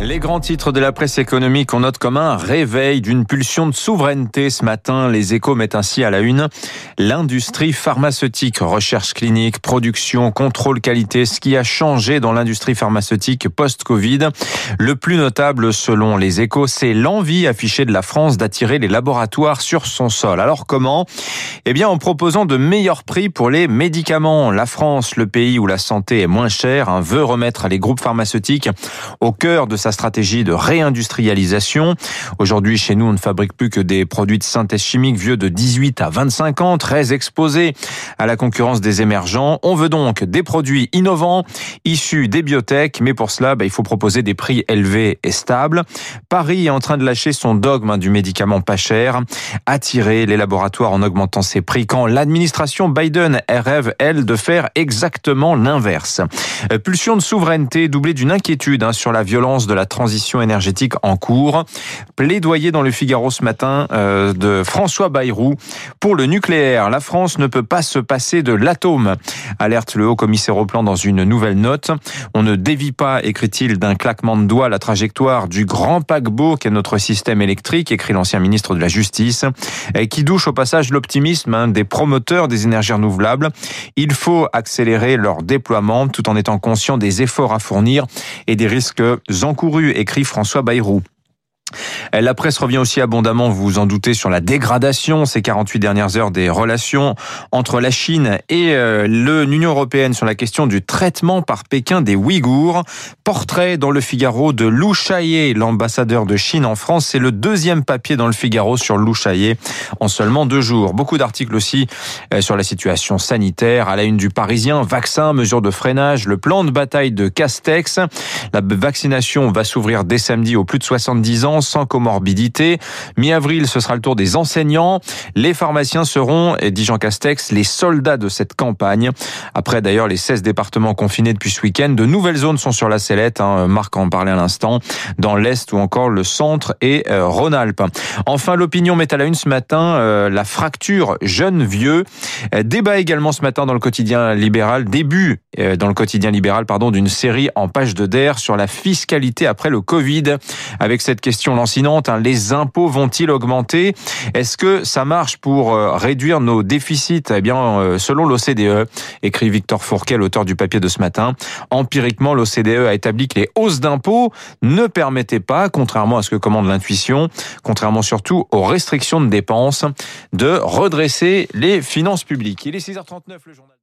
Les grands titres de la presse économique, on note comme un réveil d'une pulsion de souveraineté ce matin. Les échos mettent ainsi à la une l'industrie pharmaceutique, recherche clinique, production, contrôle qualité, ce qui a changé dans l'industrie pharmaceutique post-Covid. Le plus notable, selon les échos, c'est l'envie affichée de la France d'attirer les laboratoires sur son sol. Alors comment? Eh bien, en proposant de meilleurs prix pour les médicaments. La France, le pays où la santé est moins chère, hein, veut remettre les groupes pharmaceutiques au cœur de sa stratégie de réindustrialisation. Aujourd'hui, chez nous, on ne fabrique plus que des produits de synthèse chimique vieux de 18 à 25 ans, très exposés à la concurrence des émergents. On veut donc des produits innovants, issus des biotech, mais pour cela, bah, il faut proposer des prix élevés et stables. Paris est en train de lâcher son dogme hein, du médicament pas cher, attirer les laboratoires en augmentant ses prix, quand l'administration Biden rêve, elle, de faire exactement l'inverse. Euh, pulsion de souveraineté doublée d'une inquiétude hein, sur la violence de la transition énergétique en cours. Plaidoyer dans le Figaro ce matin euh, de François Bayrou pour le nucléaire. La France ne peut pas se passer de l'atome, alerte le haut commissaire au plan dans une nouvelle note. On ne dévie pas, écrit-il, d'un claquement de doigts la trajectoire du grand paquebot qu'est notre système électrique, écrit l'ancien ministre de la Justice, qui douche au passage l'optimisme hein, des promoteurs des énergies renouvelables. Il faut accélérer leur déploiement tout en étant conscient des efforts à fournir et des risques encourus écrit François Bayrou. La presse revient aussi abondamment, vous vous en doutez, sur la dégradation ces 48 dernières heures des relations entre la Chine et euh, l'Union européenne sur la question du traitement par Pékin des Ouïghours. Portrait dans le Figaro de Lou Chaillet, l'ambassadeur de Chine en France. C'est le deuxième papier dans le Figaro sur Lou Chaillet en seulement deux jours. Beaucoup d'articles aussi euh, sur la situation sanitaire. À la une du Parisien, vaccins, mesures de freinage, le plan de bataille de Castex. La vaccination va s'ouvrir dès samedi aux plus de 70 ans sans comorbidité. Mi-avril, ce sera le tour des enseignants. Les pharmaciens seront, dit Jean Castex, les soldats de cette campagne. Après d'ailleurs les 16 départements confinés depuis ce week-end, de nouvelles zones sont sur la sellette, hein, Marc en parlait à l'instant, dans l'Est ou encore le centre et euh, Rhône-Alpes. Enfin, l'opinion met à la une ce matin euh, la fracture jeune-vieux. Euh, débat également ce matin dans le quotidien libéral, début dans le quotidien libéral pardon d'une série en page de DER sur la fiscalité après le Covid avec cette question lancinante. Hein. Les impôts vont-ils augmenter? Est-ce que ça marche pour euh, réduire nos déficits? Eh bien, euh, selon l'OCDE, écrit Victor Fourquet, l'auteur du papier de ce matin, empiriquement, l'OCDE a établi que les hausses d'impôts ne permettaient pas, contrairement à ce que commande l'intuition, contrairement surtout aux restrictions de dépenses, de redresser les finances publiques. Il est 6h39, le journal.